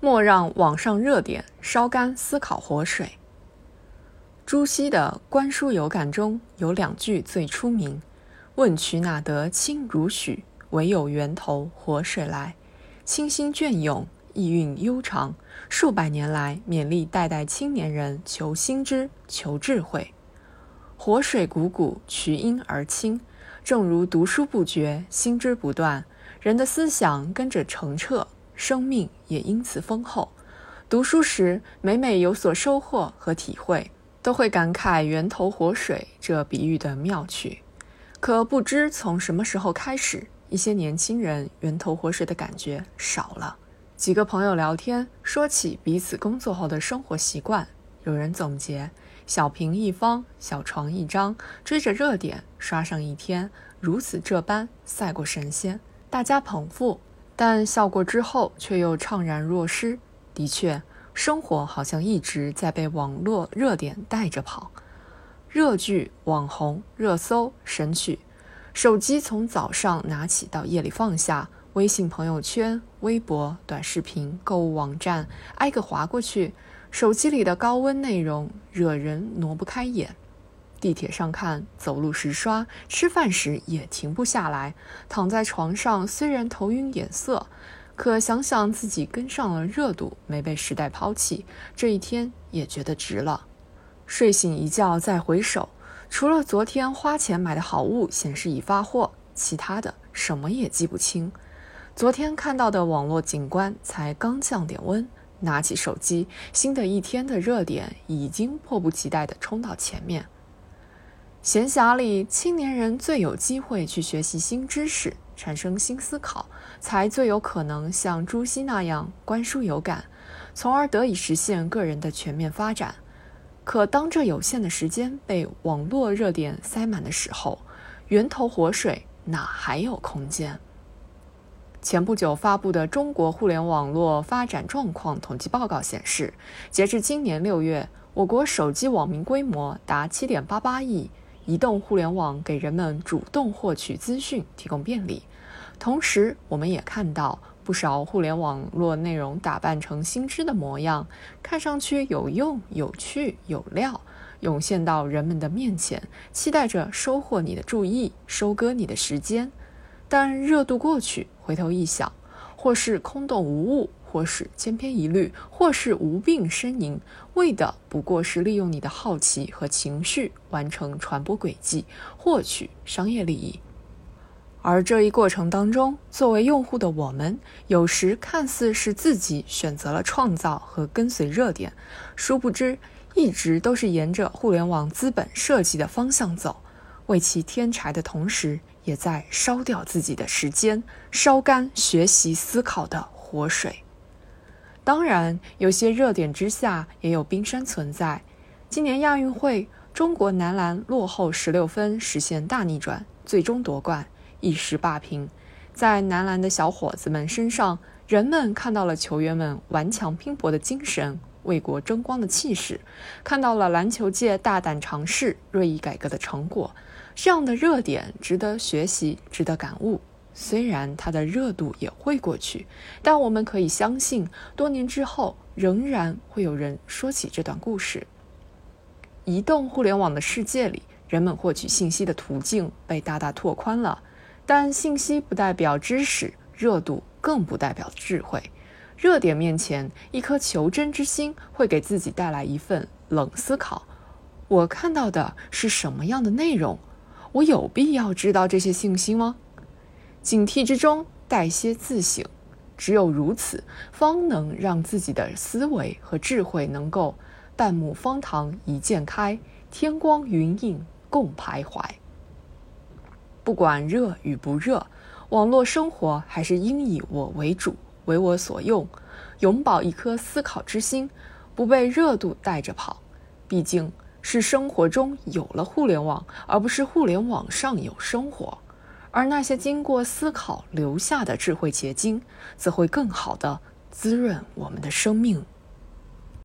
莫让网上热点烧干思考活水。朱熹的《观书有感》中有两句最出名：“问渠哪得清如许？唯有源头活水来。”清新隽永，意蕴悠长，数百年来勉励代代青年人求新知、求智慧。活水汩汩，渠因而清。正如读书不绝，心知不断，人的思想跟着澄澈。生命也因此丰厚。读书时，每每有所收获和体会，都会感慨“源头活水”这比喻的妙趣。可不知从什么时候开始，一些年轻人“源头活水”的感觉少了。几个朋友聊天，说起彼此工作后的生活习惯，有人总结：“小屏一方，小床一张，追着热点刷上一天，如此这般，赛过神仙。”大家捧腹。但笑过之后，却又怅然若失。的确，生活好像一直在被网络热点带着跑，热剧、网红、热搜、神曲，手机从早上拿起到夜里放下，微信朋友圈、微博、短视频、购物网站，挨个划过去，手机里的高温内容惹人挪不开眼。地铁上看，走路时刷，吃饭时也停不下来。躺在床上，虽然头晕眼涩，可想想自己跟上了热度，没被时代抛弃，这一天也觉得值了。睡醒一觉再回首，除了昨天花钱买的好物显示已发货，其他的什么也记不清。昨天看到的网络景观才刚降点温，拿起手机，新的一天的热点已经迫不及待地冲到前面。闲暇里，青年人最有机会去学习新知识，产生新思考，才最有可能像朱熹那样观书有感，从而得以实现个人的全面发展。可当这有限的时间被网络热点塞满的时候，源头活水哪还有空间？前不久发布的《中国互联网络发展状况统计报告》显示，截至今年六月，我国手机网民规模达七点八八亿。移动互联网给人们主动获取资讯提供便利，同时我们也看到不少互联网络内容打扮成新知的模样，看上去有用、有趣、有料，涌现到人们的面前，期待着收获你的注意，收割你的时间。但热度过去，回头一想，或是空洞无物。或是千篇一律，或是无病呻吟，为的不过是利用你的好奇和情绪完成传播轨迹，获取商业利益。而这一过程当中，作为用户的我们，有时看似是自己选择了创造和跟随热点，殊不知一直都是沿着互联网资本设计的方向走，为其添柴的同时，也在烧掉自己的时间，烧干学习思考的活水。当然，有些热点之下也有冰山存在。今年亚运会，中国男篮落后十六分，实现大逆转，最终夺冠，一时霸屏。在男篮的小伙子们身上，人们看到了球员们顽强拼搏的精神，为国争光的气势，看到了篮球界大胆尝试、锐意改革的成果。这样的热点值得学习，值得感悟。虽然它的热度也会过去，但我们可以相信，多年之后仍然会有人说起这段故事。移动互联网的世界里，人们获取信息的途径被大大拓宽了，但信息不代表知识，热度更不代表智慧。热点面前，一颗求真之心会给自己带来一份冷思考：我看到的是什么样的内容？我有必要知道这些信息吗？警惕之中带些自省，只有如此，方能让自己的思维和智慧能够半亩方塘一鉴开，天光云影共徘徊。不管热与不热，网络生活还是应以我为主，为我所用，永葆一颗思考之心，不被热度带着跑。毕竟是生活中有了互联网，而不是互联网上有生活。而那些经过思考留下的智慧结晶，则会更好的滋润我们的生命。